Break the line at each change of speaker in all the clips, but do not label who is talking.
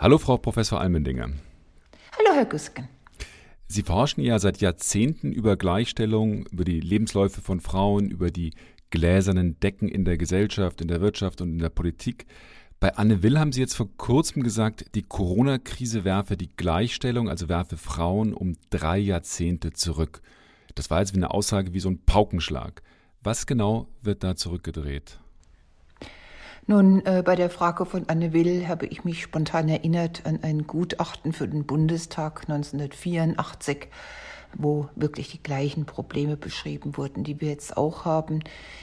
Hallo, Frau Professor Almendinger.
Hallo, Herr Güsken.
Sie forschen ja seit Jahrzehnten über Gleichstellung, über die Lebensläufe von Frauen, über die gläsernen Decken in der Gesellschaft, in der Wirtschaft und in der Politik. Bei Anne Will haben Sie jetzt vor kurzem gesagt, die Corona-Krise werfe die Gleichstellung, also werfe Frauen um drei Jahrzehnte zurück. Das war jetzt wie eine Aussage wie so ein Paukenschlag. Was genau wird da zurückgedreht?
Nun, äh, bei der Frage von Anne Will habe ich mich spontan erinnert an ein Gutachten für den Bundestag 1984, wo wirklich die gleichen Probleme beschrieben wurden, die wir jetzt auch haben,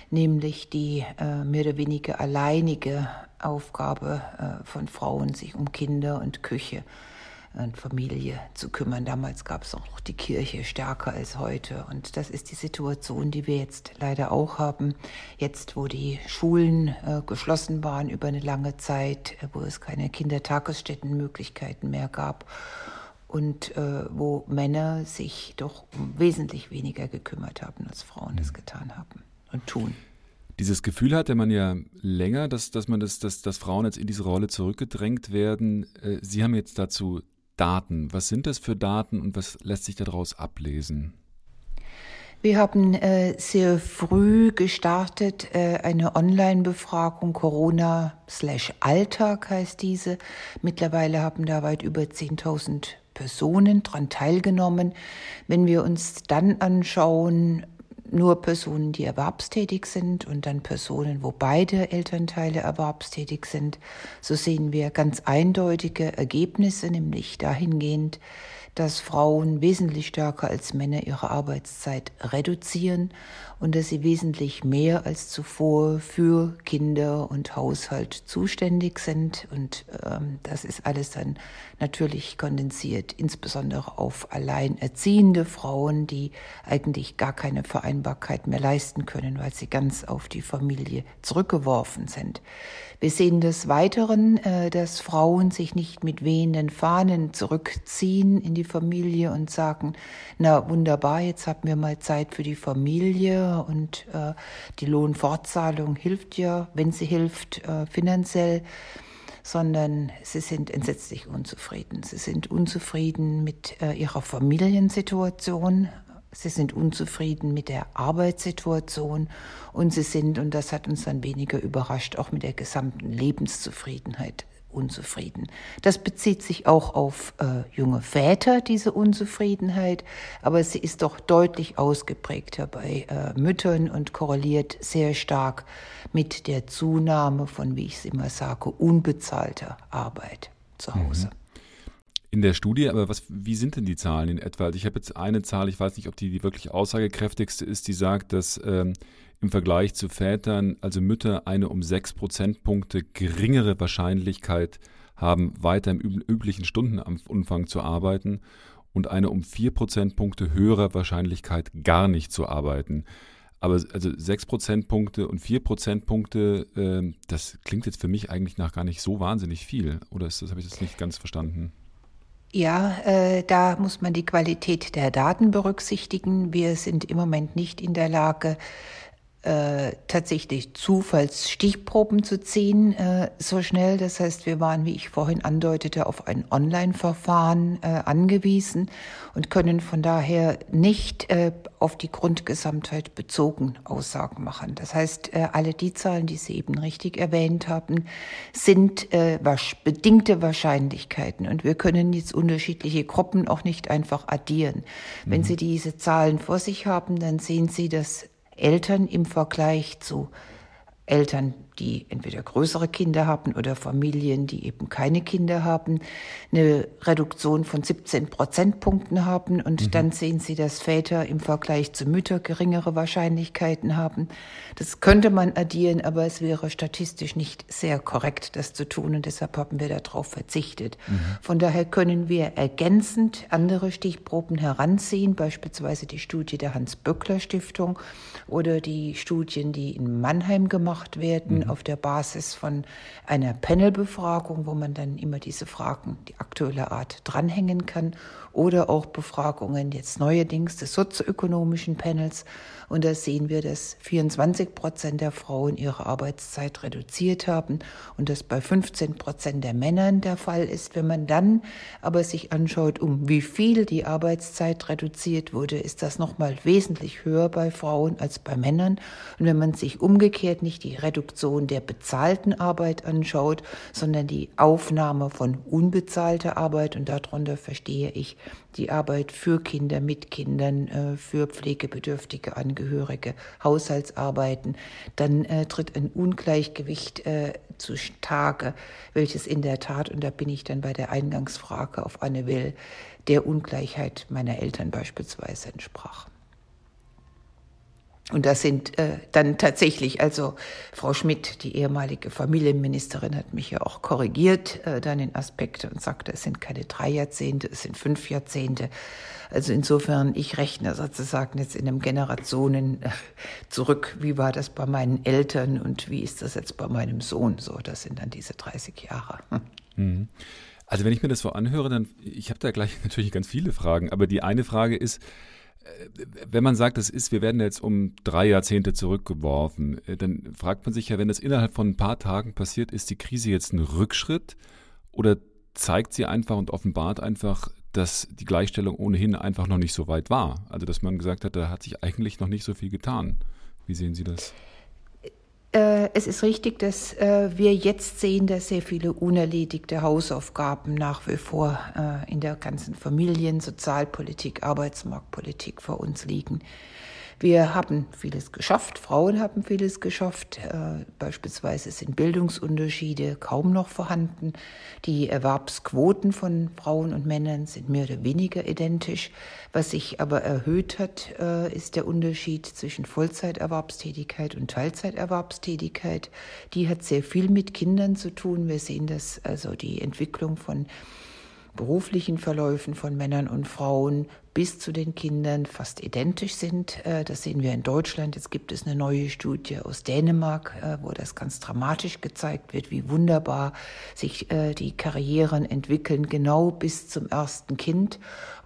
nämlich die äh, mehr oder weniger alleinige Aufgabe äh, von Frauen, sich um Kinder und Küche und Familie zu kümmern. Damals gab es auch die Kirche stärker als heute. Und das ist die Situation, die wir jetzt leider auch haben. Jetzt, wo die Schulen äh, geschlossen waren über eine lange Zeit, äh, wo es keine Kindertagesstättenmöglichkeiten mehr gab und äh, wo Männer sich doch um wesentlich weniger gekümmert haben, als Frauen es getan haben und tun.
Dieses Gefühl hatte man ja länger, dass, dass man das, dass, dass Frauen jetzt in diese Rolle zurückgedrängt werden. Äh, Sie haben jetzt dazu Daten. Was sind das für Daten und was lässt sich daraus ablesen?
Wir haben äh, sehr früh gestartet, äh, eine Online-Befragung, Corona-Alltag heißt diese. Mittlerweile haben da weit über 10.000 Personen dran teilgenommen. Wenn wir uns dann anschauen, nur Personen, die erwerbstätig sind und dann Personen, wo beide Elternteile erwerbstätig sind. So sehen wir ganz eindeutige Ergebnisse, nämlich dahingehend, dass Frauen wesentlich stärker als Männer ihre Arbeitszeit reduzieren und dass sie wesentlich mehr als zuvor für Kinder und Haushalt zuständig sind. Und ähm, das ist alles dann natürlich kondensiert, insbesondere auf alleinerziehende Frauen, die eigentlich gar keine Vereinbarkeit mehr leisten können, weil sie ganz auf die Familie zurückgeworfen sind. Wir sehen des Weiteren, äh, dass Frauen sich nicht mit wehenden Fahnen zurückziehen in die Familie und sagen, na wunderbar, jetzt haben wir mal Zeit für die Familie und äh, die Lohnfortzahlung hilft ja, wenn sie hilft, äh, finanziell sondern sie sind entsetzlich unzufrieden. Sie sind unzufrieden mit äh, ihrer Familiensituation, sie sind unzufrieden mit der Arbeitssituation. Und sie sind, und das hat uns dann weniger überrascht, auch mit der gesamten Lebenszufriedenheit unzufrieden. Das bezieht sich auch auf äh, junge Väter, diese Unzufriedenheit, aber sie ist doch deutlich ausgeprägter bei äh, Müttern und korreliert sehr stark mit der Zunahme von, wie ich es immer sage, unbezahlter Arbeit zu Hause. Mhm.
In der Studie, aber was, wie sind denn die Zahlen in etwa? Also ich habe jetzt eine Zahl, ich weiß nicht, ob die die wirklich aussagekräftigste ist, die sagt, dass ähm, im Vergleich zu Vätern, also Mütter, eine um sechs Prozentpunkte geringere Wahrscheinlichkeit haben, weiter im üblichen Stundenumfang zu arbeiten und eine um vier Prozentpunkte höhere Wahrscheinlichkeit, gar nicht zu arbeiten. Aber also sechs Prozentpunkte und vier Prozentpunkte, äh, das klingt jetzt für mich eigentlich nach gar nicht so wahnsinnig viel. Oder ist das, habe ich das nicht ganz verstanden?
Ja, äh, da muss man die Qualität der Daten berücksichtigen. Wir sind im Moment nicht in der Lage, äh, tatsächlich Zufallsstichproben zu ziehen äh, so schnell. Das heißt, wir waren, wie ich vorhin andeutete, auf ein Online-Verfahren äh, angewiesen und können von daher nicht äh, auf die Grundgesamtheit bezogen Aussagen machen. Das heißt, äh, alle die Zahlen, die Sie eben richtig erwähnt haben, sind äh, bedingte Wahrscheinlichkeiten und wir können jetzt unterschiedliche Gruppen auch nicht einfach addieren. Mhm. Wenn Sie diese Zahlen vor sich haben, dann sehen Sie, dass Eltern im Vergleich zu Eltern, die entweder größere Kinder haben oder Familien, die eben keine Kinder haben, eine Reduktion von 17 Prozentpunkten haben. Und mhm. dann sehen Sie, dass Väter im Vergleich zu Müttern geringere Wahrscheinlichkeiten haben. Das könnte man addieren, aber es wäre statistisch nicht sehr korrekt, das zu tun. Und deshalb haben wir darauf verzichtet. Mhm. Von daher können wir ergänzend andere Stichproben heranziehen, beispielsweise die Studie der Hans-Böckler-Stiftung oder die Studien, die in Mannheim gemacht gemacht werden mhm. auf der Basis von einer Panelbefragung, wo man dann immer diese Fragen, die aktuelle Art, dranhängen kann oder auch Befragungen jetzt neuerdings des sozioökonomischen Panels. Und da sehen wir, dass 24 Prozent der Frauen ihre Arbeitszeit reduziert haben und das bei 15 Prozent der Männern der Fall ist. Wenn man dann aber sich anschaut, um wie viel die Arbeitszeit reduziert wurde, ist das nochmal wesentlich höher bei Frauen als bei Männern. Und wenn man sich umgekehrt nicht die Reduktion der bezahlten Arbeit anschaut, sondern die Aufnahme von unbezahlter Arbeit, und darunter verstehe ich die Arbeit für Kinder, mit Kindern, äh, für pflegebedürftige Angehörige, Haushaltsarbeiten, dann äh, tritt ein Ungleichgewicht äh, zutage, welches in der Tat, und da bin ich dann bei der Eingangsfrage auf Anne Will, der Ungleichheit meiner Eltern beispielsweise entsprach. Und das sind äh, dann tatsächlich, also Frau Schmidt, die ehemalige Familienministerin, hat mich ja auch korrigiert, äh, dann in Aspekte und sagte, es sind keine drei Jahrzehnte, es sind fünf Jahrzehnte. Also insofern, ich rechne sozusagen jetzt in einem Generationen äh, zurück, wie war das bei meinen Eltern und wie ist das jetzt bei meinem Sohn so. Das sind dann diese 30 Jahre.
Mhm. Also wenn ich mir das so anhöre, dann, ich habe da gleich natürlich ganz viele Fragen, aber die eine Frage ist, wenn man sagt, das ist, wir werden jetzt um drei Jahrzehnte zurückgeworfen, äh, dann fragt man sich ja, wenn das innerhalb von ein paar Tagen passiert, ist die Krise jetzt ein Rückschritt oder zeigt sie einfach und offenbart einfach, dass die Gleichstellung ohnehin einfach noch nicht so weit war? Also, dass man gesagt hat, da hat sich eigentlich noch nicht so viel getan. Wie sehen Sie das?
Äh, es ist richtig, dass äh, wir jetzt sehen, dass sehr viele unerledigte Hausaufgaben nach wie vor äh, in der ganzen Familien-, Sozialpolitik, Arbeitsmarktpolitik vor uns liegen. Wir haben vieles geschafft, Frauen haben vieles geschafft. Äh, beispielsweise sind Bildungsunterschiede kaum noch vorhanden. Die Erwerbsquoten von Frauen und Männern sind mehr oder weniger identisch. Was sich aber erhöht hat, äh, ist der Unterschied zwischen Vollzeiterwerbstätigkeit und Teilzeiterwerbstätigkeit. Die hat sehr viel mit Kindern zu tun. Wir sehen das also die Entwicklung von beruflichen Verläufen von Männern und Frauen bis zu den Kindern fast identisch sind. Äh, das sehen wir in Deutschland. Jetzt gibt es eine neue Studie aus Dänemark, äh, wo das ganz dramatisch gezeigt wird, wie wunderbar sich äh, die Karrieren entwickeln, genau bis zum ersten Kind.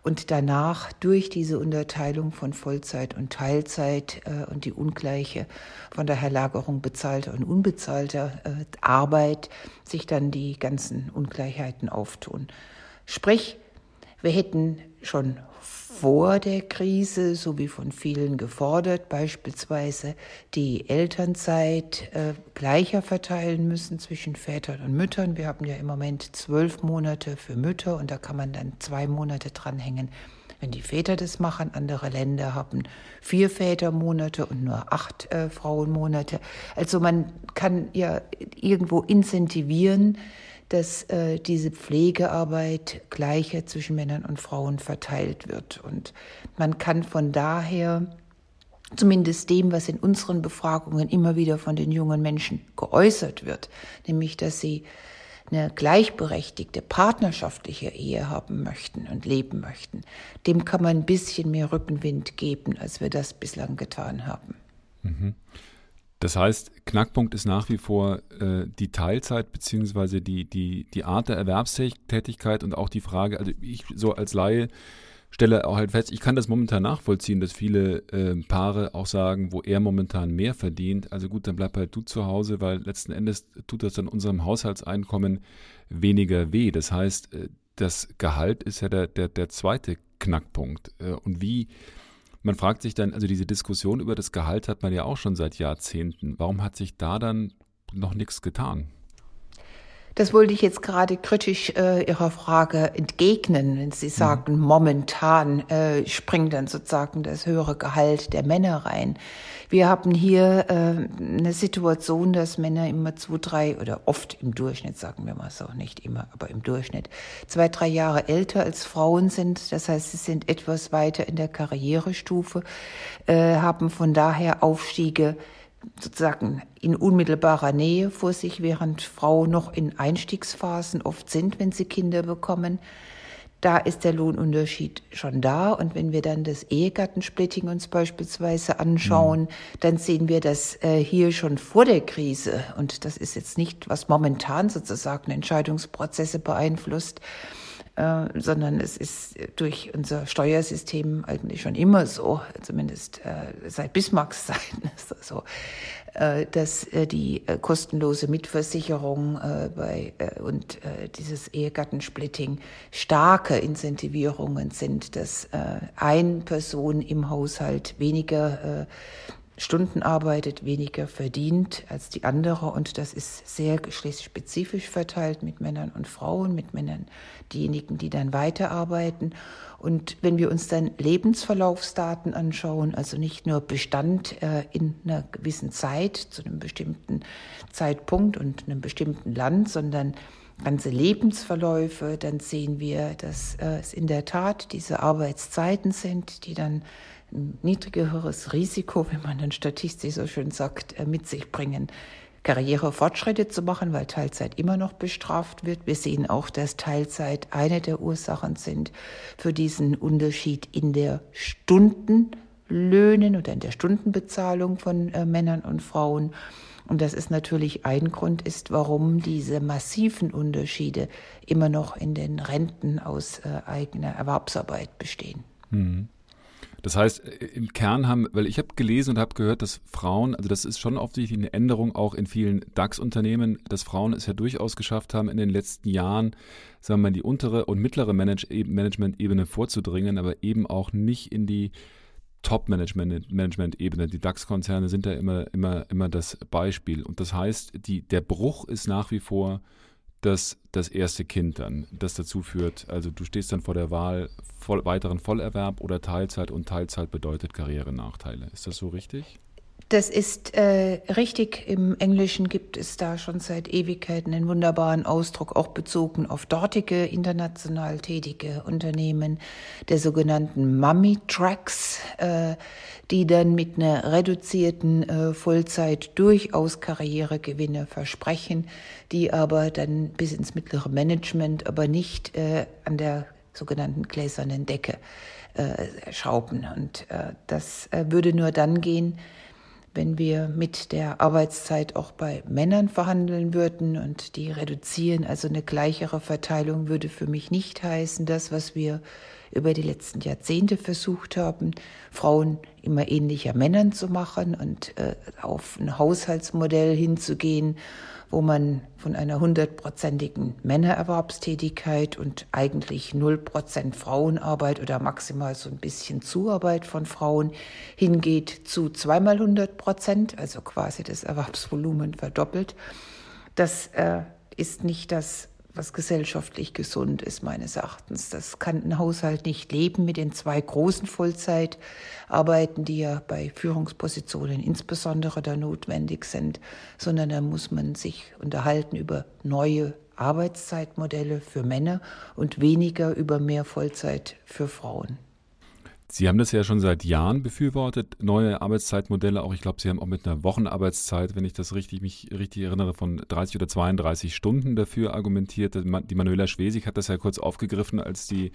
Und danach durch diese Unterteilung von Vollzeit und Teilzeit und die ungleiche von der Herlagerung bezahlter und unbezahlter Arbeit sich dann die ganzen Ungleichheiten auftun. Sprich, wir hätten schon vor der Krise, so wie von vielen gefordert, beispielsweise die Elternzeit äh, gleicher verteilen müssen zwischen Vätern und Müttern. Wir haben ja im Moment zwölf Monate für Mütter und da kann man dann zwei Monate dranhängen, wenn die Väter das machen. Andere Länder haben vier Vätermonate und nur acht äh, Frauenmonate. Also man kann ja irgendwo incentivieren, dass äh, diese Pflegearbeit gleicher zwischen Männern und Frauen verteilt wird. Und man kann von daher zumindest dem, was in unseren Befragungen immer wieder von den jungen Menschen geäußert wird, nämlich dass sie eine gleichberechtigte partnerschaftliche Ehe haben möchten und leben möchten, dem kann man ein bisschen mehr Rückenwind geben, als wir das bislang getan haben.
Mhm. Das heißt, Knackpunkt ist nach wie vor äh, die Teilzeit beziehungsweise die, die, die Art der Erwerbstätigkeit und auch die Frage, also ich so als Laie stelle auch halt fest, ich kann das momentan nachvollziehen, dass viele äh, Paare auch sagen, wo er momentan mehr verdient, also gut, dann bleib halt du zu Hause, weil letzten Endes tut das dann unserem Haushaltseinkommen weniger weh. Das heißt, äh, das Gehalt ist ja der, der, der zweite Knackpunkt. Äh, und wie man fragt sich dann, also diese Diskussion über das Gehalt hat man ja auch schon seit Jahrzehnten. Warum hat sich da dann noch nichts getan?
Das wollte ich jetzt gerade kritisch äh, Ihrer Frage entgegnen, wenn Sie sagen, mhm. momentan äh, springt dann sozusagen das höhere Gehalt der Männer rein. Wir haben hier äh, eine Situation, dass Männer immer zwei, drei oder oft im Durchschnitt, sagen wir mal so, nicht immer, aber im Durchschnitt, zwei, drei Jahre älter als Frauen sind. Das heißt, sie sind etwas weiter in der Karrierestufe, äh, haben von daher Aufstiege sozusagen in unmittelbarer Nähe vor sich, während Frauen noch in Einstiegsphasen oft sind, wenn sie Kinder bekommen. da ist der Lohnunterschied schon da. Und wenn wir dann das Ehegattensplitting uns beispielsweise anschauen, mhm. dann sehen wir das äh, hier schon vor der Krise. Und das ist jetzt nicht, was momentan sozusagen Entscheidungsprozesse beeinflusst, äh, sondern es ist durch unser Steuersystem eigentlich schon immer so, zumindest äh, seit Bismarcks Zeiten ist das so, äh, dass äh, die äh, kostenlose Mitversicherung bei, und dieses Ehegattensplitting starke Incentivierungen sind, dass eine Person im Haushalt weniger Stunden arbeitet, weniger verdient als die andere. Und das ist sehr geschlechtsspezifisch verteilt mit Männern und Frauen, mit Männern diejenigen, die dann weiterarbeiten. Und wenn wir uns dann Lebensverlaufsdaten anschauen, also nicht nur Bestand äh, in einer gewissen Zeit, zu einem bestimmten Zeitpunkt und einem bestimmten Land, sondern ganze Lebensverläufe, dann sehen wir, dass äh, es in der Tat diese Arbeitszeiten sind, die dann ein niedrigeres Risiko, wie man dann statistisch so schön sagt, äh, mit sich bringen, Karrierefortschritte zu machen, weil Teilzeit immer noch bestraft wird. Wir sehen auch, dass Teilzeit eine der Ursachen sind für diesen Unterschied in der Stundenlöhnen oder in der Stundenbezahlung von äh, Männern und Frauen. Und das ist natürlich ein Grund ist, warum diese massiven Unterschiede immer noch in den Renten aus äh, eigener Erwerbsarbeit bestehen. Mhm.
Das heißt, im Kern haben, weil ich habe gelesen und habe gehört, dass Frauen, also das ist schon offensichtlich eine Änderung auch in vielen DAX-Unternehmen, dass Frauen es ja durchaus geschafft haben, in den letzten Jahren, sagen wir mal, die untere und mittlere Management-Ebene vorzudringen, aber eben auch nicht in die Top-Management-Ebene. Die DAX-Konzerne sind da immer, immer, immer das Beispiel. Und das heißt, die, der Bruch ist nach wie vor das, das erste Kind dann, das dazu führt, also du stehst dann vor der Wahl voll, weiteren Vollerwerb oder Teilzeit und Teilzeit bedeutet Karrierenachteile. Ist das so richtig?
Das ist äh, richtig. Im Englischen gibt es da schon seit Ewigkeiten einen wunderbaren Ausdruck, auch bezogen auf dortige international tätige Unternehmen, der sogenannten Mummy Tracks, äh, die dann mit einer reduzierten äh, Vollzeit durchaus Karrieregewinne versprechen, die aber dann bis ins mittlere Management, aber nicht äh, an der sogenannten gläsernen Decke äh, schrauben. Und äh, das äh, würde nur dann gehen, wenn wir mit der Arbeitszeit auch bei Männern verhandeln würden und die reduzieren. Also eine gleichere Verteilung würde für mich nicht heißen, das, was wir über die letzten Jahrzehnte versucht haben, Frauen immer ähnlicher Männern zu machen und äh, auf ein Haushaltsmodell hinzugehen, wo man von einer hundertprozentigen Männererwerbstätigkeit und eigentlich null Prozent Frauenarbeit oder maximal so ein bisschen Zuarbeit von Frauen hingeht zu zweimal hundert Prozent, also quasi das Erwerbsvolumen verdoppelt. Das äh, ist nicht das was gesellschaftlich gesund ist, meines Erachtens. Das kann ein Haushalt nicht leben mit den zwei großen Vollzeitarbeiten, die ja bei Führungspositionen insbesondere da notwendig sind, sondern da muss man sich unterhalten über neue Arbeitszeitmodelle für Männer und weniger über mehr Vollzeit für Frauen.
Sie haben das ja schon seit Jahren befürwortet, neue Arbeitszeitmodelle. Auch ich glaube, Sie haben auch mit einer Wochenarbeitszeit, wenn ich das richtig mich richtig erinnere, von 30 oder 32 Stunden dafür argumentiert. Die Manuela Schwesig hat das ja kurz aufgegriffen, als die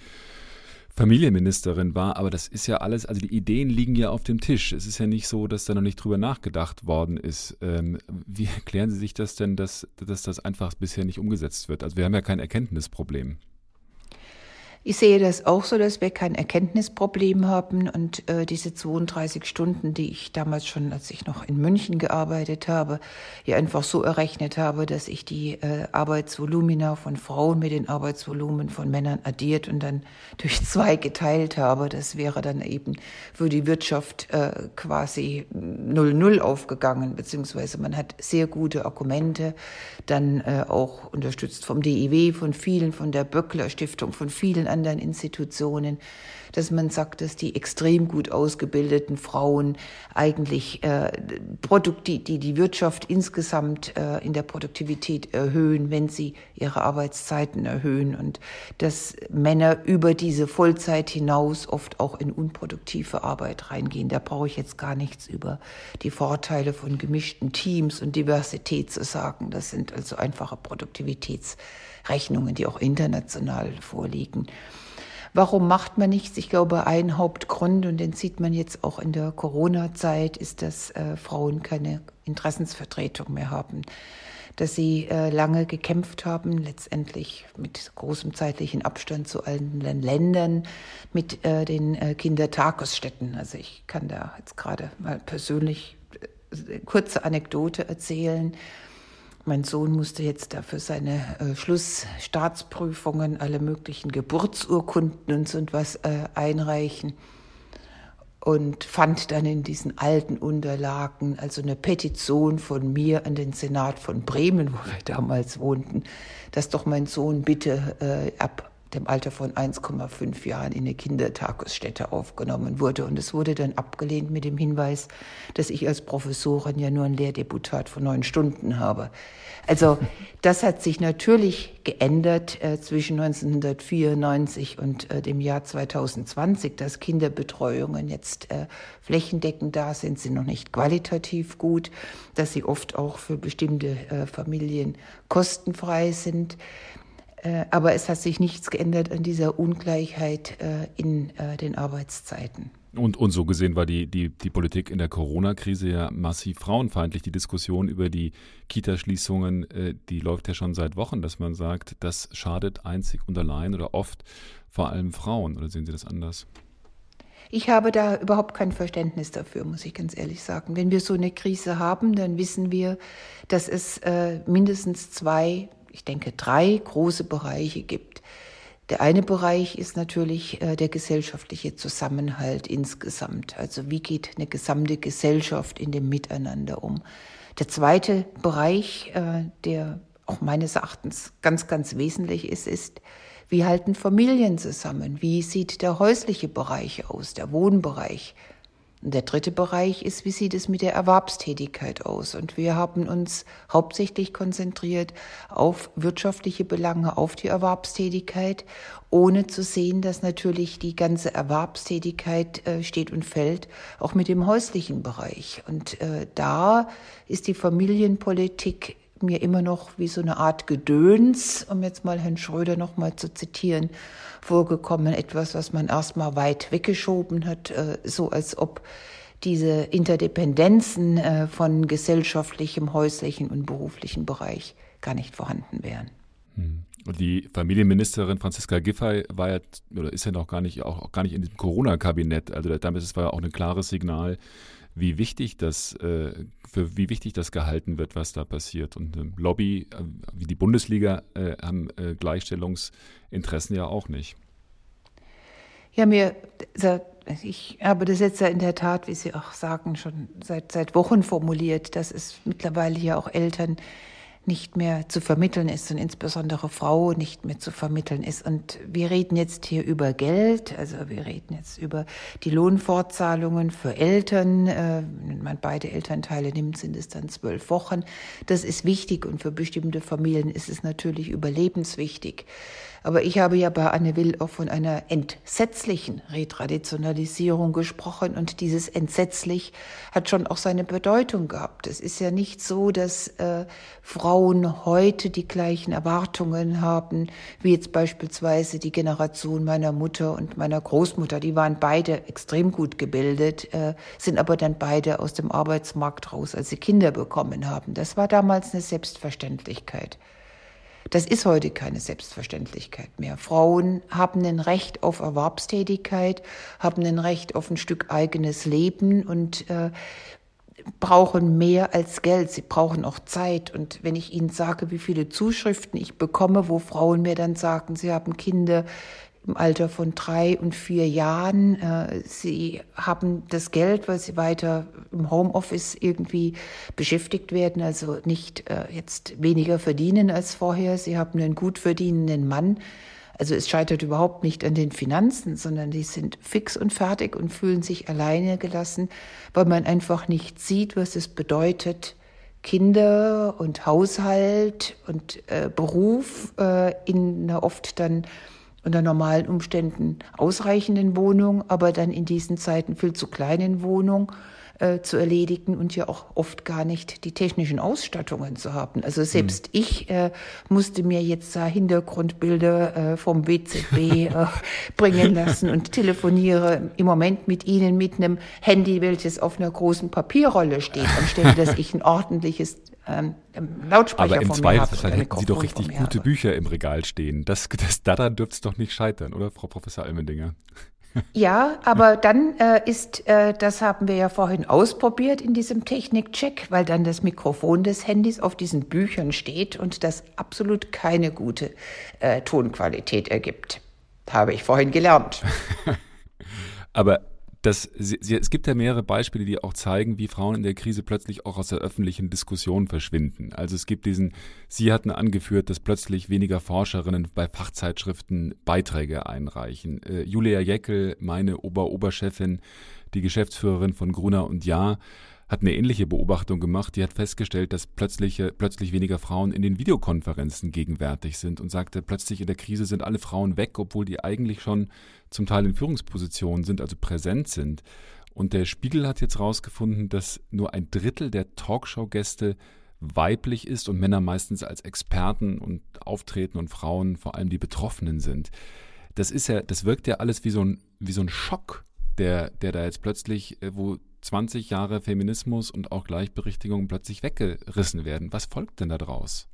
Familienministerin war. Aber das ist ja alles, also die Ideen liegen ja auf dem Tisch. Es ist ja nicht so, dass da noch nicht drüber nachgedacht worden ist. Ähm, wie erklären Sie sich das denn, dass, dass das einfach bisher nicht umgesetzt wird? Also wir haben ja kein Erkenntnisproblem.
Ich sehe das auch so, dass wir kein Erkenntnisproblem haben und äh, diese 32 Stunden, die ich damals schon, als ich noch in München gearbeitet habe, ja einfach so errechnet habe, dass ich die äh, Arbeitsvolumina von Frauen mit den Arbeitsvolumen von Männern addiert und dann durch zwei geteilt habe. Das wäre dann eben für die Wirtschaft äh, quasi null null aufgegangen, beziehungsweise man hat sehr gute Argumente, dann äh, auch unterstützt vom DIW, von vielen, von der Böckler Stiftung, von vielen anderen Institutionen, dass man sagt, dass die extrem gut ausgebildeten Frauen eigentlich äh, die, die die Wirtschaft insgesamt äh, in der Produktivität erhöhen, wenn sie ihre Arbeitszeiten erhöhen und dass Männer über diese Vollzeit hinaus oft auch in unproduktive Arbeit reingehen. Da brauche ich jetzt gar nichts über die Vorteile von gemischten Teams und Diversität zu sagen. Das sind also einfache Produktivitätsrechnungen, die auch international vorliegen. Warum macht man nichts? Ich glaube, ein Hauptgrund, und den sieht man jetzt auch in der Corona-Zeit, ist, dass äh, Frauen keine Interessensvertretung mehr haben. Dass sie äh, lange gekämpft haben, letztendlich mit großem zeitlichen Abstand zu allen Ländern, mit äh, den äh, Kindertagesstätten. Also ich kann da jetzt gerade mal persönlich äh, kurze Anekdote erzählen. Mein Sohn musste jetzt dafür seine äh, Schlussstaatsprüfungen, alle möglichen Geburtsurkunden und so etwas äh, einreichen und fand dann in diesen alten Unterlagen also eine Petition von mir an den Senat von Bremen, wo wir damals wohnten, dass doch mein Sohn bitte äh, ab dem Alter von 1,5 Jahren in eine Kindertagesstätte aufgenommen wurde. Und es wurde dann abgelehnt mit dem Hinweis, dass ich als Professorin ja nur ein Lehrdeputat von neun Stunden habe. Also das hat sich natürlich geändert äh, zwischen 1994 und äh, dem Jahr 2020, dass Kinderbetreuungen jetzt äh, flächendeckend da sind, sind noch nicht qualitativ gut, dass sie oft auch für bestimmte äh, Familien kostenfrei sind. Äh, aber es hat sich nichts geändert an dieser Ungleichheit äh, in äh, den Arbeitszeiten.
Und, und so gesehen war die, die, die Politik in der Corona-Krise ja massiv frauenfeindlich. Die Diskussion über die Kitaschließungen, die läuft ja schon seit Wochen, dass man sagt, das schadet einzig und allein oder oft vor allem Frauen. Oder sehen Sie das anders?
Ich habe da überhaupt kein Verständnis dafür, muss ich ganz ehrlich sagen. Wenn wir so eine Krise haben, dann wissen wir, dass es äh, mindestens zwei ich denke, drei große Bereiche gibt. Der eine Bereich ist natürlich äh, der gesellschaftliche Zusammenhalt insgesamt. Also wie geht eine gesamte Gesellschaft in dem Miteinander um? Der zweite Bereich, äh, der auch meines Erachtens ganz, ganz wesentlich ist, ist, wie halten Familien zusammen? Wie sieht der häusliche Bereich aus, der Wohnbereich? Der dritte Bereich ist, wie sieht es mit der Erwerbstätigkeit aus? Und wir haben uns hauptsächlich konzentriert auf wirtschaftliche Belange, auf die Erwerbstätigkeit, ohne zu sehen, dass natürlich die ganze Erwerbstätigkeit äh, steht und fällt, auch mit dem häuslichen Bereich. Und äh, da ist die Familienpolitik mir immer noch wie so eine Art Gedöns, um jetzt mal Herrn Schröder noch mal zu zitieren, vorgekommen. Etwas, was man erstmal weit weggeschoben hat, äh, so als ob diese Interdependenzen äh, von gesellschaftlichem, häuslichen und beruflichen Bereich gar nicht vorhanden wären.
Hm. Und die Familienministerin Franziska Giffey war ja oder ist ja noch gar nicht auch, gar nicht in diesem Corona-Kabinett. Also damit war ja auch ein klares Signal, wie wichtig das, äh, für wie wichtig das gehalten wird, was da passiert. Und ähm, Lobby, äh, wie die Bundesliga, äh, haben äh, Gleichstellungsinteressen ja auch nicht.
Ja, mir, ich habe das jetzt ja in der Tat, wie Sie auch sagen, schon seit, seit Wochen formuliert, dass es mittlerweile ja auch Eltern nicht mehr zu vermitteln ist und insbesondere Frau nicht mehr zu vermitteln ist. Und wir reden jetzt hier über Geld, also wir reden jetzt über die Lohnfortzahlungen für Eltern. Äh, wenn man beide Elternteile nimmt, sind es dann zwölf Wochen. Das ist wichtig und für bestimmte Familien ist es natürlich überlebenswichtig. Aber ich habe ja bei Anne Will auch von einer entsetzlichen Retraditionalisierung gesprochen und dieses entsetzlich hat schon auch seine Bedeutung gehabt. Es ist ja nicht so, dass äh, Frauen heute die gleichen Erwartungen haben, wie jetzt beispielsweise die Generation meiner Mutter und meiner Großmutter. Die waren beide extrem gut gebildet, äh, sind aber dann beide aus dem Arbeitsmarkt raus, als sie Kinder bekommen haben. Das war damals eine Selbstverständlichkeit. Das ist heute keine Selbstverständlichkeit mehr. Frauen haben ein Recht auf Erwerbstätigkeit, haben ein Recht auf ein Stück eigenes Leben und äh, brauchen mehr als Geld. Sie brauchen auch Zeit. Und wenn ich Ihnen sage, wie viele Zuschriften ich bekomme, wo Frauen mir dann sagen, sie haben Kinder, im Alter von drei und vier Jahren. Äh, sie haben das Geld, weil sie weiter im Homeoffice irgendwie beschäftigt werden, also nicht äh, jetzt weniger verdienen als vorher. Sie haben einen gut verdienenden Mann. Also es scheitert überhaupt nicht an den Finanzen, sondern die sind fix und fertig und fühlen sich alleine gelassen, weil man einfach nicht sieht, was es bedeutet, Kinder und Haushalt und äh, Beruf äh, in einer oft dann unter normalen Umständen ausreichenden Wohnung, aber dann in diesen Zeiten viel zu kleinen Wohnung äh, zu erledigen und ja auch oft gar nicht die technischen Ausstattungen zu haben. Also selbst hm. ich äh, musste mir jetzt da Hintergrundbilder äh, vom WCB äh, bringen lassen und telefoniere im Moment mit Ihnen mit einem Handy, welches auf einer großen Papierrolle steht, anstelle dass ich ein ordentliches ähm, Lautsprecher
Aber im Zweifelsfall hätten Sie doch richtig gute Bücher im Regal stehen. Das, das, daran dürfte es doch nicht scheitern, oder, Frau Professor Almendinger?
Ja, aber dann äh, ist, äh, das haben wir ja vorhin ausprobiert in diesem Technikcheck, weil dann das Mikrofon des Handys auf diesen Büchern steht und das absolut keine gute äh, Tonqualität ergibt. Habe ich vorhin gelernt.
aber das, sie, es gibt ja mehrere Beispiele, die auch zeigen, wie Frauen in der Krise plötzlich auch aus der öffentlichen Diskussion verschwinden. Also es gibt diesen, Sie hatten angeführt, dass plötzlich weniger Forscherinnen bei Fachzeitschriften Beiträge einreichen. Äh, Julia Jeckel, meine Ober-Oberchefin, die Geschäftsführerin von Gruner und Ja, hat eine ähnliche Beobachtung gemacht. Die hat festgestellt, dass plötzlich, plötzlich weniger Frauen in den Videokonferenzen gegenwärtig sind und sagte, plötzlich in der Krise sind alle Frauen weg, obwohl die eigentlich schon zum Teil in Führungspositionen sind, also präsent sind. Und der Spiegel hat jetzt herausgefunden, dass nur ein Drittel der Talkshow-Gäste weiblich ist und Männer meistens als Experten und auftreten und Frauen vor allem die Betroffenen sind. Das ist ja, das wirkt ja alles wie so ein, wie so ein Schock, der, der da jetzt plötzlich, äh, wo 20 Jahre Feminismus und auch Gleichberechtigung plötzlich weggerissen werden. Was folgt denn daraus?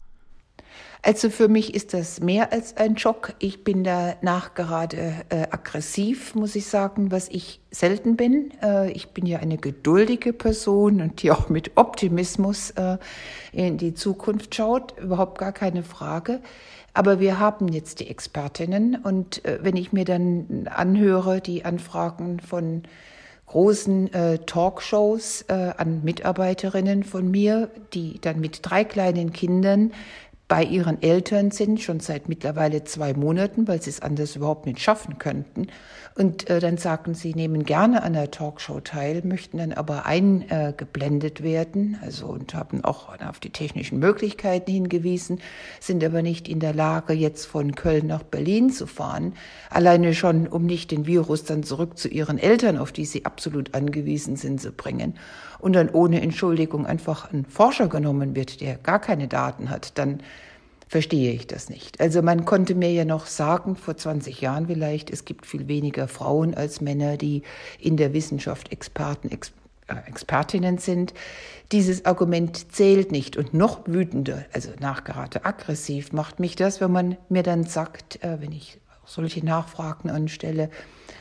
Also für mich ist das mehr als ein Schock. Ich bin danach gerade äh, aggressiv, muss ich sagen, was ich selten bin. Äh, ich bin ja eine geduldige Person und die auch mit Optimismus äh, in die Zukunft schaut, überhaupt gar keine Frage. Aber wir haben jetzt die Expertinnen und äh, wenn ich mir dann anhöre, die Anfragen von großen äh, Talkshows äh, an Mitarbeiterinnen von mir, die dann mit drei kleinen Kindern bei ihren Eltern sind, schon seit mittlerweile zwei Monaten, weil sie es anders überhaupt nicht schaffen könnten. Und äh, dann sagten sie, nehmen gerne an der Talkshow teil, möchten dann aber eingeblendet werden, also und haben auch auf die technischen Möglichkeiten hingewiesen, sind aber nicht in der Lage, jetzt von Köln nach Berlin zu fahren, alleine schon, um nicht den Virus dann zurück zu ihren Eltern, auf die sie absolut angewiesen sind, zu bringen. Und dann ohne Entschuldigung einfach ein Forscher genommen wird, der gar keine Daten hat, dann verstehe ich das nicht. Also man konnte mir ja noch sagen, vor 20 Jahren vielleicht, es gibt viel weniger Frauen als Männer, die in der Wissenschaft Experten, Ex äh, Expertinnen sind. Dieses Argument zählt nicht und noch wütender, also nachgerade aggressiv macht mich das, wenn man mir dann sagt, äh, wenn ich solche Nachfragen anstelle,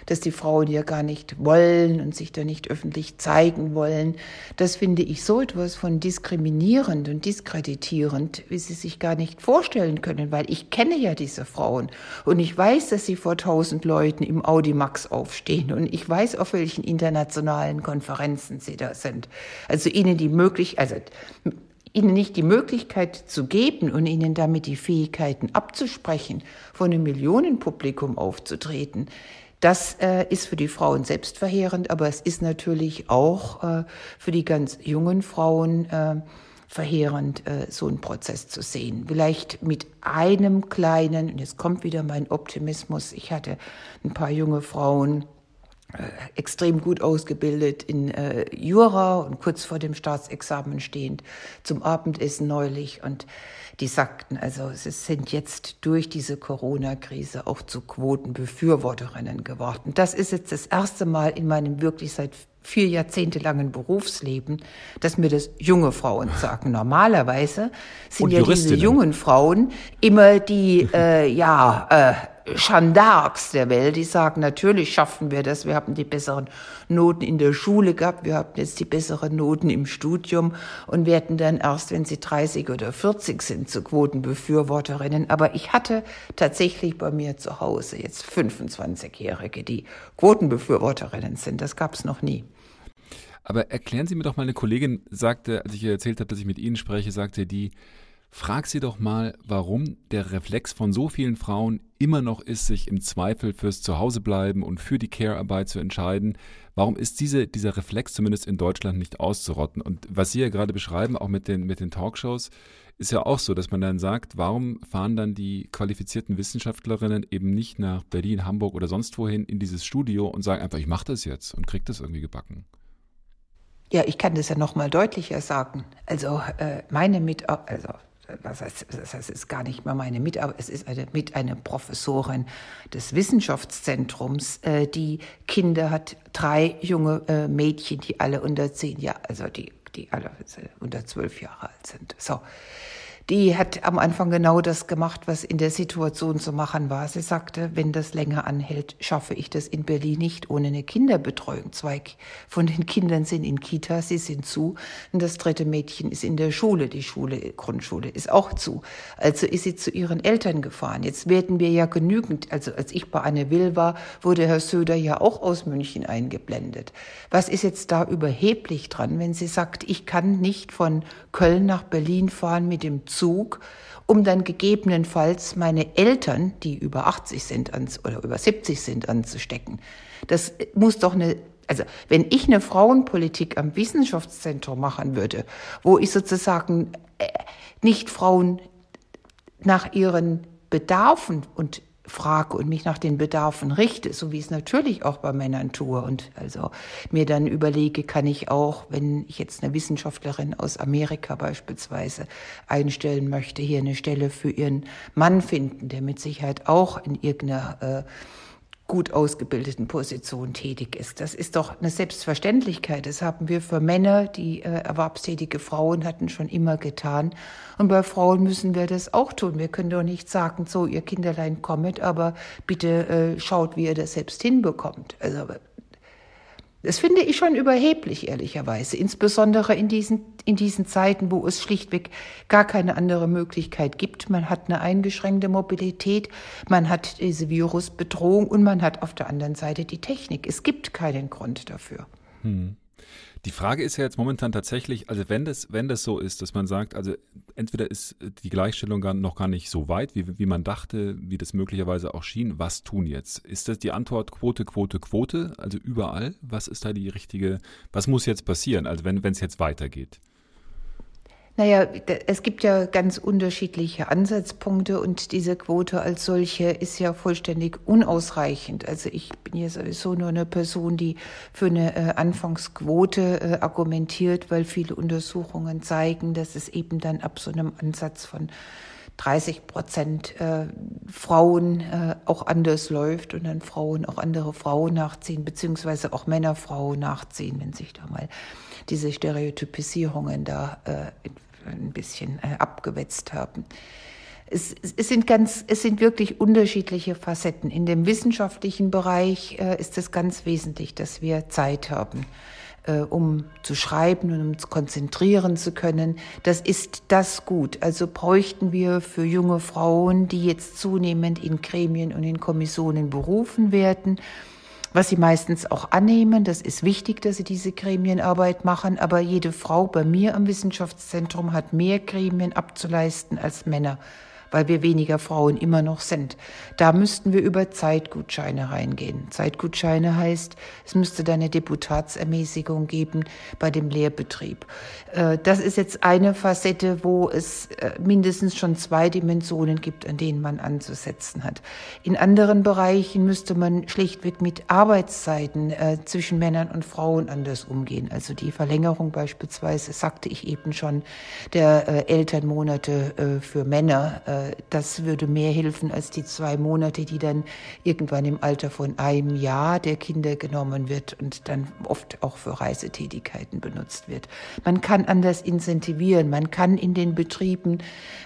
dass die Frauen ja gar nicht wollen und sich da nicht öffentlich zeigen wollen. Das finde ich so etwas von diskriminierend und diskreditierend, wie sie sich gar nicht vorstellen können, weil ich kenne ja diese Frauen und ich weiß, dass sie vor tausend Leuten im Audimax aufstehen und ich weiß, auf welchen internationalen Konferenzen sie da sind. Also ihnen die Möglichkeit, also ihnen nicht die Möglichkeit zu geben und ihnen damit die Fähigkeiten abzusprechen, vor einem Millionenpublikum aufzutreten, das äh, ist für die Frauen selbst verheerend, aber es ist natürlich auch äh, für die ganz jungen Frauen äh, verheerend, äh, so einen Prozess zu sehen. Vielleicht mit einem kleinen, und jetzt kommt wieder mein Optimismus, ich hatte ein paar junge Frauen, extrem gut ausgebildet in äh, Jura und kurz vor dem Staatsexamen stehend zum Abendessen neulich und die sagten, also sie sind jetzt durch diese Corona-Krise auch zu Quotenbefürworterinnen geworden. Das ist jetzt das erste Mal in meinem wirklich seit vier Jahrzehnte langen Berufsleben, dass mir das junge Frauen sagen. Normalerweise sind und ja diese jungen Frauen immer die, äh, ja, äh, Jeanne d'Arcs der Welt, die sagen, natürlich schaffen wir das. Wir haben die besseren Noten in der Schule gehabt, wir haben jetzt die besseren Noten im Studium und werden dann erst, wenn sie 30 oder 40 sind, zu Quotenbefürworterinnen. Aber ich hatte tatsächlich bei mir zu Hause jetzt 25-Jährige, die Quotenbefürworterinnen sind. Das gab es noch nie.
Aber erklären Sie mir doch mal, eine Kollegin sagte, als ich ihr erzählt habe, dass ich mit Ihnen spreche, sagte die, Frag sie doch mal, warum der Reflex von so vielen Frauen immer noch ist, sich im Zweifel fürs Zuhausebleiben und für die Care-Arbeit zu entscheiden. Warum ist diese, dieser Reflex zumindest in Deutschland nicht auszurotten? Und was Sie ja gerade beschreiben, auch mit den, mit den Talkshows, ist ja auch so, dass man dann sagt, warum fahren dann die qualifizierten Wissenschaftlerinnen eben nicht nach Berlin, Hamburg oder sonst wohin in dieses Studio und sagen einfach, ich mache das jetzt und kriege das irgendwie gebacken?
Ja, ich kann das ja noch mal deutlicher sagen. Also äh, meine mit, also was heißt, das heißt, es ist gar nicht mehr meine Mitarbeit, es ist eine, mit einer Professorin des Wissenschaftszentrums, äh, die Kinder hat, drei junge äh, Mädchen, die alle unter zehn Jahre, also die, die alle unter zwölf Jahre alt sind. So die hat am Anfang genau das gemacht, was in der Situation zu machen war. Sie sagte, wenn das länger anhält, schaffe ich das in Berlin nicht ohne eine Kinderbetreuung. Zwei von den Kindern sind in Kita, sie sind zu. Und das dritte Mädchen ist in der Schule. Die Schule, Grundschule ist auch zu. Also ist sie zu ihren Eltern gefahren. Jetzt werden wir ja genügend, also als ich bei Anne Will war, wurde Herr Söder ja auch aus München eingeblendet. Was ist jetzt da überheblich dran, wenn sie sagt, ich kann nicht von Köln nach Berlin fahren mit dem Zug? Zug, um dann gegebenenfalls meine Eltern, die über 80 sind ans, oder über 70 sind, anzustecken. Das muss doch eine also wenn ich eine Frauenpolitik am Wissenschaftszentrum machen würde, wo ich sozusagen äh, nicht Frauen nach ihren Bedarfen und frage und mich nach den Bedarfen richte, so wie ich es natürlich auch bei Männern tue und also mir dann überlege, kann ich auch, wenn ich jetzt eine Wissenschaftlerin aus Amerika beispielsweise einstellen möchte, hier eine Stelle für ihren Mann finden, der mit Sicherheit auch in irgendeiner äh, gut ausgebildeten Position tätig ist. Das ist doch eine Selbstverständlichkeit. Das haben wir für Männer, die äh, erwerbstätige Frauen hatten, schon immer getan. Und bei Frauen müssen wir das auch tun. Wir können doch nicht sagen, so, ihr Kinderlein kommet, aber bitte äh, schaut, wie ihr das selbst hinbekommt. Also das finde ich schon überheblich, ehrlicherweise. Insbesondere in diesen, in diesen Zeiten, wo es schlichtweg gar keine andere Möglichkeit gibt. Man hat eine eingeschränkte Mobilität, man hat diese Virusbedrohung und man hat auf der anderen Seite die Technik. Es gibt keinen Grund dafür. Hm.
Die Frage ist ja jetzt momentan tatsächlich, also wenn das, wenn das so ist, dass man sagt, also entweder ist die Gleichstellung noch gar nicht so weit, wie, wie man dachte, wie das möglicherweise auch schien, was tun jetzt? Ist das die Antwort Quote, Quote, Quote, also überall? Was ist da die richtige, was muss jetzt passieren, also wenn es jetzt weitergeht?
Naja, es gibt ja ganz unterschiedliche Ansatzpunkte und diese Quote als solche ist ja vollständig unausreichend. Also ich bin ja sowieso nur eine Person, die für eine äh, Anfangsquote äh, argumentiert, weil viele Untersuchungen zeigen, dass es eben dann ab so einem Ansatz von 30 Prozent äh, Frauen auch anders läuft und dann Frauen auch andere Frauen nachziehen, beziehungsweise auch Männer Frauen nachziehen, wenn sich da mal diese Stereotypisierungen da äh, ein bisschen äh, abgewetzt haben. Es, es, sind ganz, es sind wirklich unterschiedliche Facetten. In dem wissenschaftlichen Bereich äh, ist es ganz wesentlich, dass wir Zeit haben, äh, um zu schreiben und um zu konzentrieren zu können. Das ist das gut. Also bräuchten wir für junge Frauen, die jetzt zunehmend in Gremien und in Kommissionen berufen werden, was sie meistens auch annehmen. Das ist wichtig, dass sie diese Gremienarbeit machen. Aber jede Frau bei mir am Wissenschaftszentrum hat mehr Gremien abzuleisten als Männer weil wir weniger Frauen immer noch sind. Da müssten wir über Zeitgutscheine reingehen. Zeitgutscheine heißt, es müsste da eine Deputatsermäßigung geben bei dem Lehrbetrieb. Äh, das ist jetzt eine Facette, wo es äh, mindestens schon zwei Dimensionen gibt, an denen man anzusetzen hat. In anderen Bereichen müsste man schlichtweg mit Arbeitszeiten äh, zwischen Männern und Frauen anders umgehen. Also die Verlängerung beispielsweise, sagte ich eben schon, der Elternmonate für Männer das würde mehr helfen als die zwei Monate, die dann irgendwann im Alter von einem Jahr der Kinder genommen wird und dann oft auch für Reisetätigkeiten benutzt wird. Man kann anders incentivieren. Man kann in den Betrieben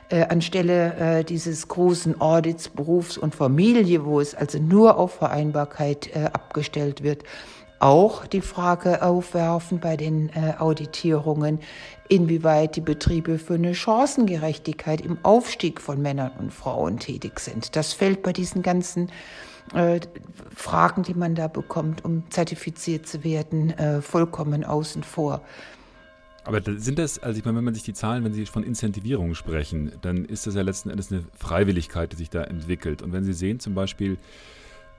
äh, anstelle äh, dieses großen Audits Berufs- und Familie, wo es also nur auf Vereinbarkeit äh, abgestellt wird, auch die Frage aufwerfen bei den äh, Auditierungen, inwieweit die Betriebe für eine Chancengerechtigkeit im Aufstieg von Männern und Frauen tätig sind. Das fällt bei diesen ganzen äh, Fragen, die man da bekommt, um zertifiziert zu werden, äh, vollkommen außen vor.
Aber sind das, also ich meine, wenn man sich die Zahlen, wenn Sie von Incentivierung sprechen, dann ist das ja letzten Endes eine Freiwilligkeit, die sich da entwickelt. Und wenn Sie sehen zum Beispiel,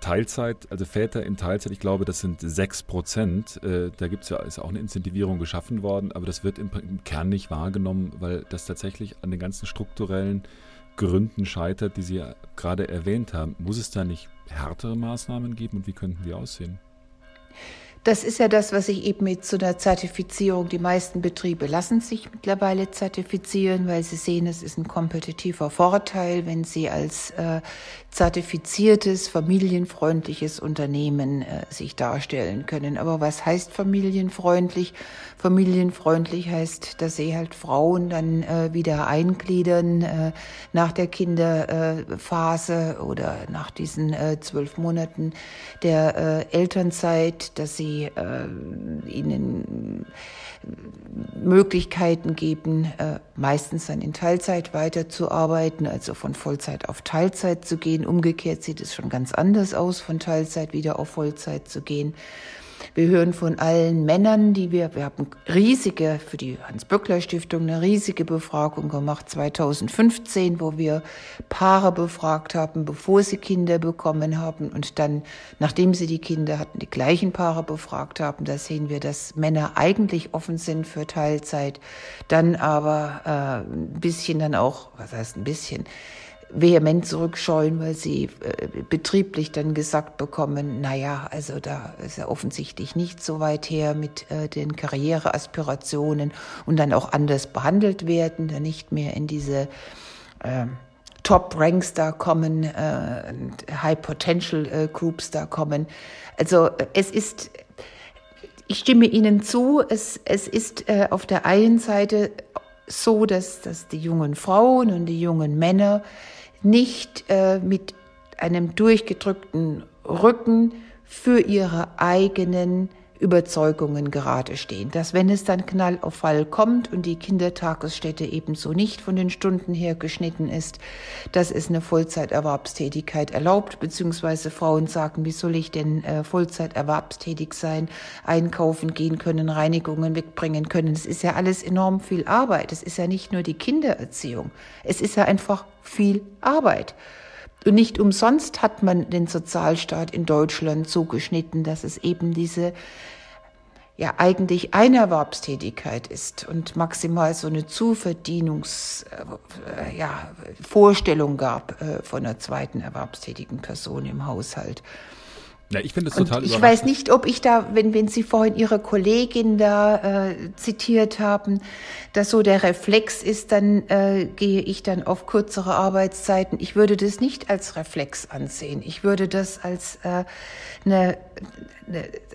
Teilzeit, also Väter in Teilzeit, ich glaube, das sind 6 Prozent. Äh, da gibt es ja, ist auch eine Incentivierung geschaffen worden, aber das wird im, im, Kern nicht wahrgenommen, weil das tatsächlich an den ganzen strukturellen Gründen scheitert, die Sie gerade erwähnt haben. Muss es da nicht härtere Maßnahmen geben und wie könnten die aussehen?
Das ist ja das, was ich eben mit so einer Zertifizierung, die meisten Betriebe lassen sich mittlerweile zertifizieren, weil sie sehen, es ist ein kompetitiver Vorteil, wenn sie als äh, zertifiziertes, familienfreundliches Unternehmen äh, sich darstellen können. Aber was heißt familienfreundlich? Familienfreundlich heißt, dass sie halt Frauen dann äh, wieder eingliedern äh, nach der Kinderphase oder nach diesen äh, zwölf Monaten der äh, Elternzeit, dass sie äh, ihnen Möglichkeiten geben, äh, meistens dann in Teilzeit weiterzuarbeiten, also von Vollzeit auf Teilzeit zu gehen. Umgekehrt sieht es schon ganz anders aus, von Teilzeit wieder auf Vollzeit zu gehen. Wir hören von allen Männern, die wir, wir haben riesige, für die Hans-Böckler-Stiftung eine riesige Befragung gemacht 2015, wo wir Paare befragt haben, bevor sie Kinder bekommen haben und dann, nachdem sie die Kinder hatten, die gleichen Paare befragt haben. Da sehen wir, dass Männer eigentlich offen sind für Teilzeit, dann aber äh, ein bisschen dann auch, was heißt ein bisschen, vehement zurückscheuen, weil sie äh, betrieblich dann gesagt bekommen, naja, also da ist er offensichtlich nicht so weit her mit äh, den Karriereaspirationen und dann auch anders behandelt werden, dann nicht mehr in diese äh, Top-Ranks da kommen, äh, High-Potential-Groups da kommen. Also es ist, ich stimme Ihnen zu, es, es ist äh, auf der einen Seite so, dass, dass die jungen Frauen und die jungen Männer nicht äh, mit einem durchgedrückten Rücken für ihre eigenen Überzeugungen gerade stehen. Dass wenn es dann Knall auf Fall kommt und die Kindertagesstätte ebenso nicht von den Stunden her geschnitten ist, dass es eine Vollzeiterwerbstätigkeit erlaubt, beziehungsweise Frauen sagen, wie soll ich denn äh, Vollzeiterwerbstätig sein, einkaufen gehen können, Reinigungen wegbringen können. Es ist ja alles enorm viel Arbeit. Es ist ja nicht nur die Kindererziehung. Es ist ja einfach viel Arbeit. Und nicht umsonst hat man den Sozialstaat in Deutschland so geschnitten, dass es eben diese ja eigentlich Einerwerbstätigkeit ist und maximal so eine Zuverdienungs äh, ja, gab äh, von einer zweiten erwerbstätigen Person im Haushalt.
Ja, ich finde es total
Ich weiß nicht, ob ich da, wenn, wenn Sie vorhin Ihre Kollegin da äh, zitiert haben, dass so der Reflex ist, dann äh, gehe ich dann auf kürzere Arbeitszeiten. Ich würde das nicht als Reflex ansehen. Ich würde das als äh, eine, eine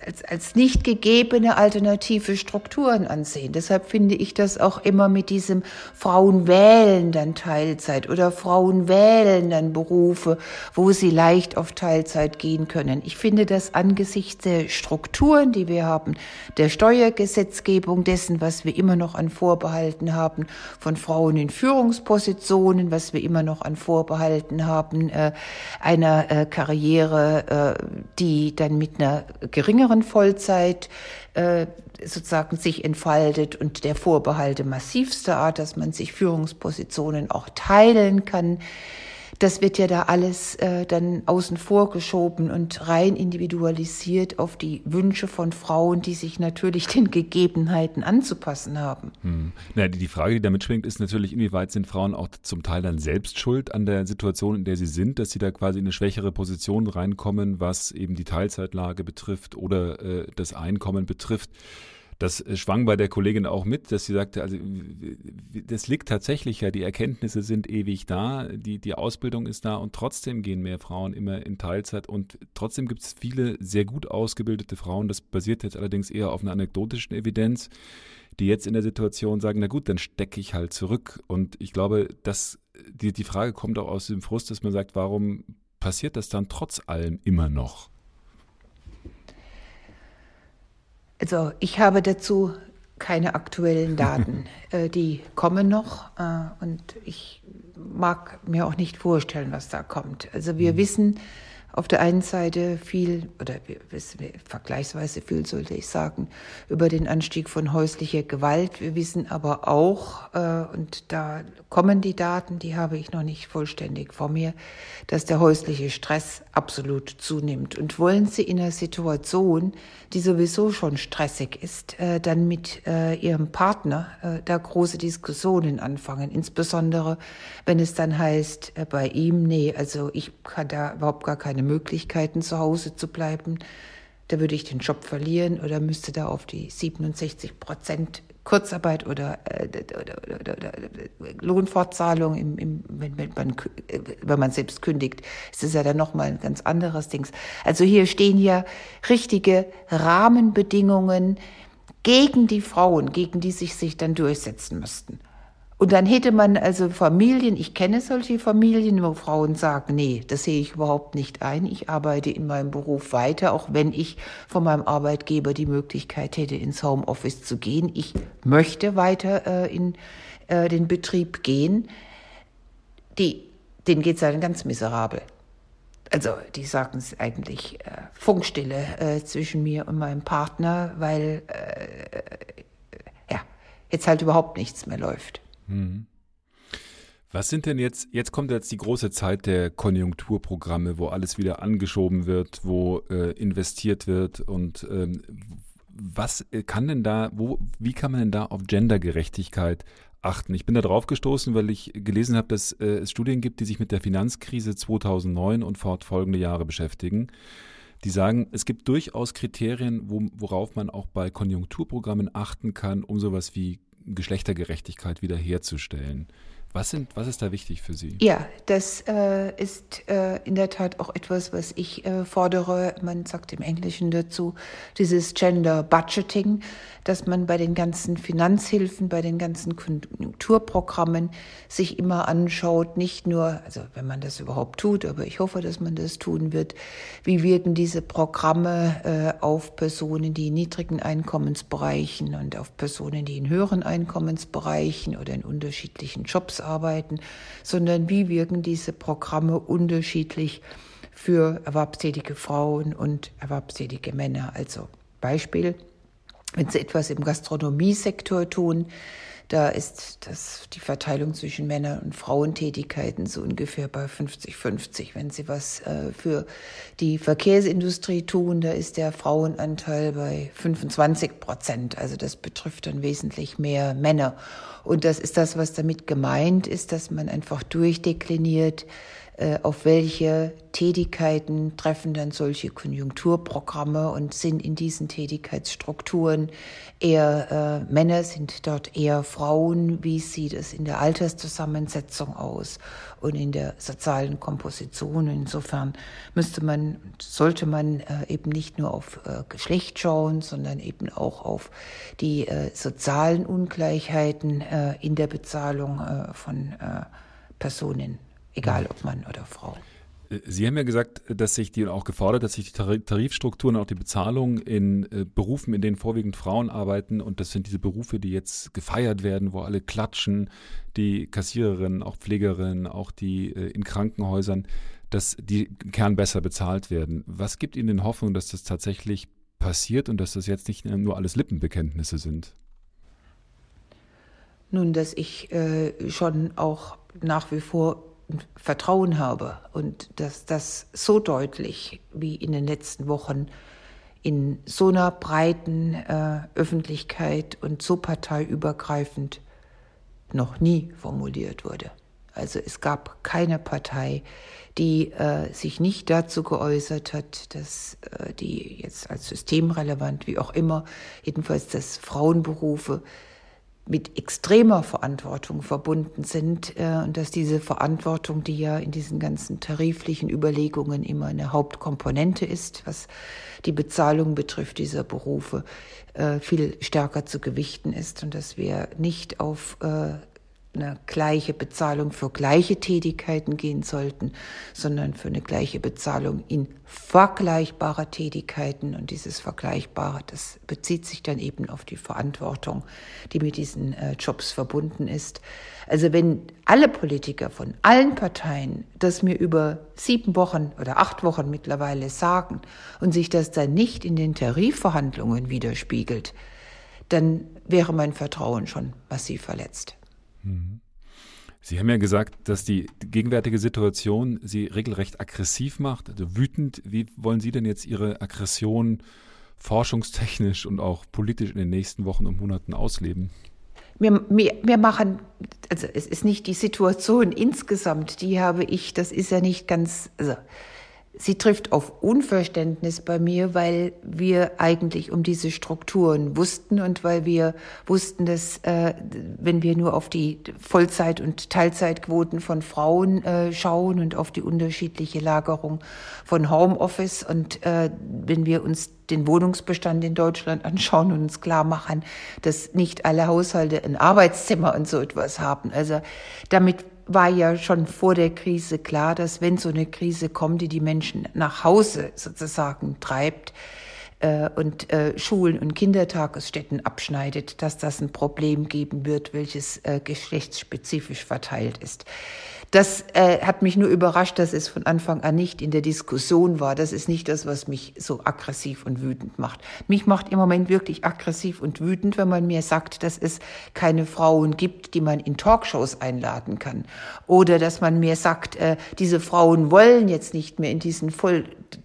als, als nicht gegebene alternative Strukturen ansehen. Deshalb finde ich das auch immer mit diesem Frauen wählen dann Teilzeit oder Frauen wählen dann Berufe, wo sie leicht auf Teilzeit gehen können. Ich finde das angesichts der Strukturen, die wir haben, der Steuergesetzgebung, dessen, was wir immer noch an Vorbehalten haben, von Frauen in Führungspositionen, was wir immer noch an Vorbehalten haben, äh, einer äh, Karriere, äh, die dann mit einer geringeren Vollzeit äh, sozusagen sich entfaltet und der Vorbehalte massivste Art, dass man sich Führungspositionen auch teilen kann das wird ja da alles äh, dann außen vor geschoben und rein individualisiert auf die Wünsche von Frauen, die sich natürlich den Gegebenheiten anzupassen haben.
Hm. Na, die, die Frage, die da mitschwingt, ist natürlich, inwieweit sind Frauen auch zum Teil dann selbst schuld an der Situation, in der sie sind, dass sie da quasi in eine schwächere Position reinkommen, was eben die Teilzeitlage betrifft oder äh, das Einkommen betrifft. Das äh, schwang bei der Kollegin auch mit, dass sie sagte, also das liegt tatsächlich ja, die Erkenntnisse sind ewig da, die, die Ausbildung ist da und trotzdem gehen mehr Frauen immer in Teilzeit und trotzdem gibt es viele sehr gut ausgebildete Frauen. Das basiert jetzt allerdings eher auf einer anekdotischen Evidenz, die jetzt in der Situation sagen, na gut, dann stecke ich halt zurück. Und ich glaube, dass die, die Frage kommt auch aus dem Frust, dass man sagt, warum passiert das dann trotz allem immer noch?
Also ich habe dazu keine aktuellen Daten. äh, die kommen noch äh, und ich mag mir auch nicht vorstellen, was da kommt. Also wir mhm. wissen, auf der einen Seite viel, oder vergleichsweise viel sollte ich sagen, über den Anstieg von häuslicher Gewalt. Wir wissen aber auch, äh, und da kommen die Daten, die habe ich noch nicht vollständig vor mir, dass der häusliche Stress absolut zunimmt. Und wollen Sie in einer Situation, die sowieso schon stressig ist, äh, dann mit äh, Ihrem Partner da große Diskussionen anfangen, insbesondere wenn es dann heißt, bei ihm, nee, also ich kann da überhaupt gar keine Möglichkeiten, zu Hause zu bleiben, da würde ich den Job verlieren oder müsste da auf die 67 Prozent Kurzarbeit oder, äh, oder, oder, oder Lohnfortzahlung, im, im, wenn, wenn, man, wenn man selbst kündigt, ist es ja dann nochmal ein ganz anderes Ding. Also hier stehen ja richtige Rahmenbedingungen gegen die Frauen, gegen die sich sich dann durchsetzen müssten. Und dann hätte man also Familien, ich kenne solche Familien, wo Frauen sagen, nee, das sehe ich überhaupt nicht ein. Ich arbeite in meinem Beruf weiter, auch wenn ich von meinem Arbeitgeber die Möglichkeit hätte, ins Homeoffice zu gehen. Ich möchte weiter äh, in äh, den Betrieb gehen. Die, denen geht es dann ganz miserabel. Also die sagen es eigentlich äh, Funkstille äh, zwischen mir und meinem Partner, weil äh, ja, jetzt halt überhaupt nichts mehr läuft. Hm.
Was sind denn jetzt, jetzt kommt jetzt die große Zeit der Konjunkturprogramme, wo alles wieder angeschoben wird, wo äh, investiert wird und ähm, was kann denn da, wo, wie kann man denn da auf Gendergerechtigkeit achten? Ich bin da drauf gestoßen, weil ich gelesen habe, dass äh, es Studien gibt, die sich mit der Finanzkrise 2009 und fortfolgende Jahre beschäftigen. Die sagen, es gibt durchaus Kriterien, wo, worauf man auch bei Konjunkturprogrammen achten kann, um sowas wie Geschlechtergerechtigkeit wiederherzustellen. Was, sind, was ist da wichtig für Sie?
Ja, das äh, ist äh, in der Tat auch etwas, was ich äh, fordere. Man sagt im Englischen dazu dieses Gender Budgeting, dass man bei den ganzen Finanzhilfen, bei den ganzen Konjunkturprogrammen sich immer anschaut, nicht nur, also wenn man das überhaupt tut, aber ich hoffe, dass man das tun wird, wie wirken diese Programme äh, auf Personen, die in niedrigen Einkommensbereichen und auf Personen, die in höheren Einkommensbereichen oder in unterschiedlichen Jobs arbeiten, sondern wie wirken diese Programme unterschiedlich für erwerbstätige Frauen und erwerbstätige Männer. Also Beispiel, wenn Sie etwas im Gastronomiesektor tun, da ist das, die Verteilung zwischen Männern- und Frauentätigkeiten so ungefähr bei 50-50. Wenn Sie was äh, für die Verkehrsindustrie tun, da ist der Frauenanteil bei 25 Prozent. Also das betrifft dann wesentlich mehr Männer. Und das ist das, was damit gemeint ist, dass man einfach durchdekliniert, auf welche Tätigkeiten treffen dann solche Konjunkturprogramme und sind in diesen Tätigkeitsstrukturen eher äh, Männer, sind dort eher Frauen, wie sieht es in der Alterszusammensetzung aus und in der sozialen Komposition. Insofern müsste man, sollte man äh, eben nicht nur auf äh, Geschlecht schauen, sondern eben auch auf die äh, sozialen Ungleichheiten äh, in der Bezahlung von Personen egal ob Mann oder Frau.
Sie haben ja gesagt, dass sich die auch gefordert, dass sich die Tarifstrukturen, auch die Bezahlung in äh, Berufen, in denen vorwiegend Frauen arbeiten, und das sind diese Berufe, die jetzt gefeiert werden, wo alle klatschen, die Kassiererinnen, auch Pflegerinnen, auch die äh, in Krankenhäusern, dass die im Kern besser bezahlt werden. Was gibt Ihnen denn Hoffnung, dass das tatsächlich passiert und dass das jetzt nicht nur alles Lippenbekenntnisse sind?
Nun, dass ich äh, schon auch nach wie vor Vertrauen habe und dass das so deutlich wie in den letzten Wochen in so einer breiten äh, Öffentlichkeit und so parteiübergreifend noch nie formuliert wurde. Also es gab keine Partei, die äh, sich nicht dazu geäußert hat, dass äh, die jetzt als systemrelevant, wie auch immer, jedenfalls dass Frauenberufe mit extremer Verantwortung verbunden sind äh, und dass diese Verantwortung, die ja in diesen ganzen tariflichen Überlegungen immer eine Hauptkomponente ist, was die Bezahlung betrifft dieser Berufe, äh, viel stärker zu gewichten ist und dass wir nicht auf äh, eine gleiche Bezahlung für gleiche Tätigkeiten gehen sollten, sondern für eine gleiche Bezahlung in vergleichbarer Tätigkeiten. Und dieses Vergleichbare, das bezieht sich dann eben auf die Verantwortung, die mit diesen äh, Jobs verbunden ist. Also wenn alle Politiker von allen Parteien das mir über sieben Wochen oder acht Wochen mittlerweile sagen und sich das dann nicht in den Tarifverhandlungen widerspiegelt, dann wäre mein Vertrauen schon massiv verletzt.
Mhm. Sie haben ja gesagt, dass die gegenwärtige Situation Sie regelrecht aggressiv macht, also wütend. Wie wollen Sie denn jetzt Ihre Aggression forschungstechnisch und auch politisch in den nächsten Wochen und Monaten ausleben?
Wir, wir, wir machen, also es ist nicht die Situation insgesamt, die habe ich, das ist ja nicht ganz, also Sie trifft auf Unverständnis bei mir, weil wir eigentlich um diese Strukturen wussten und weil wir wussten, dass äh, wenn wir nur auf die Vollzeit- und Teilzeitquoten von Frauen äh, schauen und auf die unterschiedliche Lagerung von Homeoffice und äh, wenn wir uns den Wohnungsbestand in Deutschland anschauen und uns klar machen, dass nicht alle Haushalte ein Arbeitszimmer und so etwas haben. Also damit war ja schon vor der Krise klar, dass wenn so eine Krise kommt, die die Menschen nach Hause sozusagen treibt äh, und äh, Schulen und Kindertagesstätten abschneidet, dass das ein Problem geben wird, welches äh, geschlechtsspezifisch verteilt ist. Das äh, hat mich nur überrascht, dass es von Anfang an nicht in der Diskussion war. Das ist nicht das, was mich so aggressiv und wütend macht. Mich macht im Moment wirklich aggressiv und wütend, wenn man mir sagt, dass es keine Frauen gibt, die man in Talkshows einladen kann. Oder dass man mir sagt, äh, diese Frauen wollen jetzt nicht mehr in diesen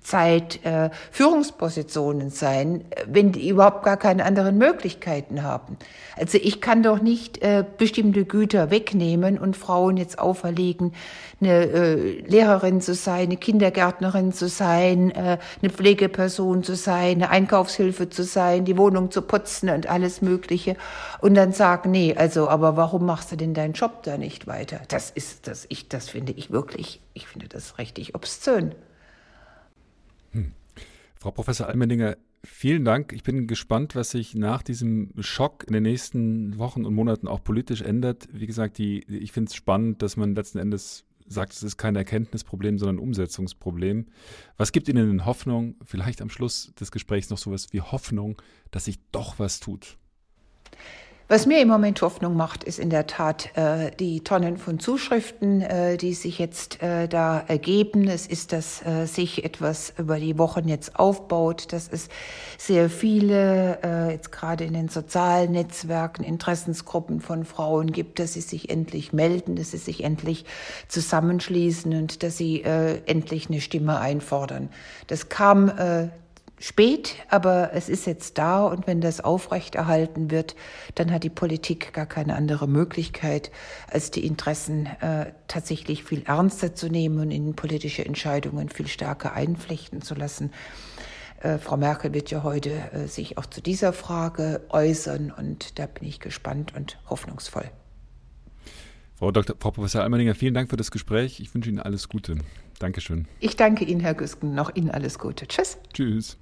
Vollzeit äh, Führungspositionen sein, wenn die überhaupt gar keine anderen Möglichkeiten haben. Also ich kann doch nicht äh, bestimmte Güter wegnehmen und Frauen jetzt auferlegen, eine äh, Lehrerin zu sein, eine Kindergärtnerin zu sein, äh, eine Pflegeperson zu sein, eine Einkaufshilfe zu sein, die Wohnung zu putzen und alles Mögliche. Und dann sagen, nee, also, aber warum machst du denn deinen Job da nicht weiter? Das ist, das ich, das finde ich wirklich, ich finde das richtig obszön.
Frau Professor Almendinger, Vielen Dank. Ich bin gespannt, was sich nach diesem Schock in den nächsten Wochen und Monaten auch politisch ändert. Wie gesagt, die, ich finde es spannend, dass man letzten Endes sagt, es ist kein Erkenntnisproblem, sondern ein Umsetzungsproblem. Was gibt Ihnen denn Hoffnung, vielleicht am Schluss des Gesprächs noch sowas wie Hoffnung, dass sich doch was tut?
Was mir im Moment Hoffnung macht, ist in der Tat äh, die Tonnen von Zuschriften, äh, die sich jetzt äh, da ergeben. Es ist, dass äh, sich etwas über die Wochen jetzt aufbaut, dass es sehr viele, äh, jetzt gerade in den sozialen Netzwerken, Interessensgruppen von Frauen gibt, dass sie sich endlich melden, dass sie sich endlich zusammenschließen und dass sie äh, endlich eine Stimme einfordern. Das kam äh, spät, aber es ist jetzt da und wenn das aufrechterhalten wird, dann hat die Politik gar keine andere Möglichkeit, als die Interessen äh, tatsächlich viel ernster zu nehmen und in politische Entscheidungen viel stärker einflechten zu lassen. Äh, Frau Merkel wird ja heute äh, sich auch zu dieser Frage äußern und da bin ich gespannt und hoffnungsvoll.
Frau Dr. Frau Professor Almerdinger, vielen Dank für das Gespräch. Ich wünsche Ihnen alles Gute. Dankeschön.
Ich danke Ihnen, Herr Güsken. Noch Ihnen alles Gute. Tschüss.
Tschüss.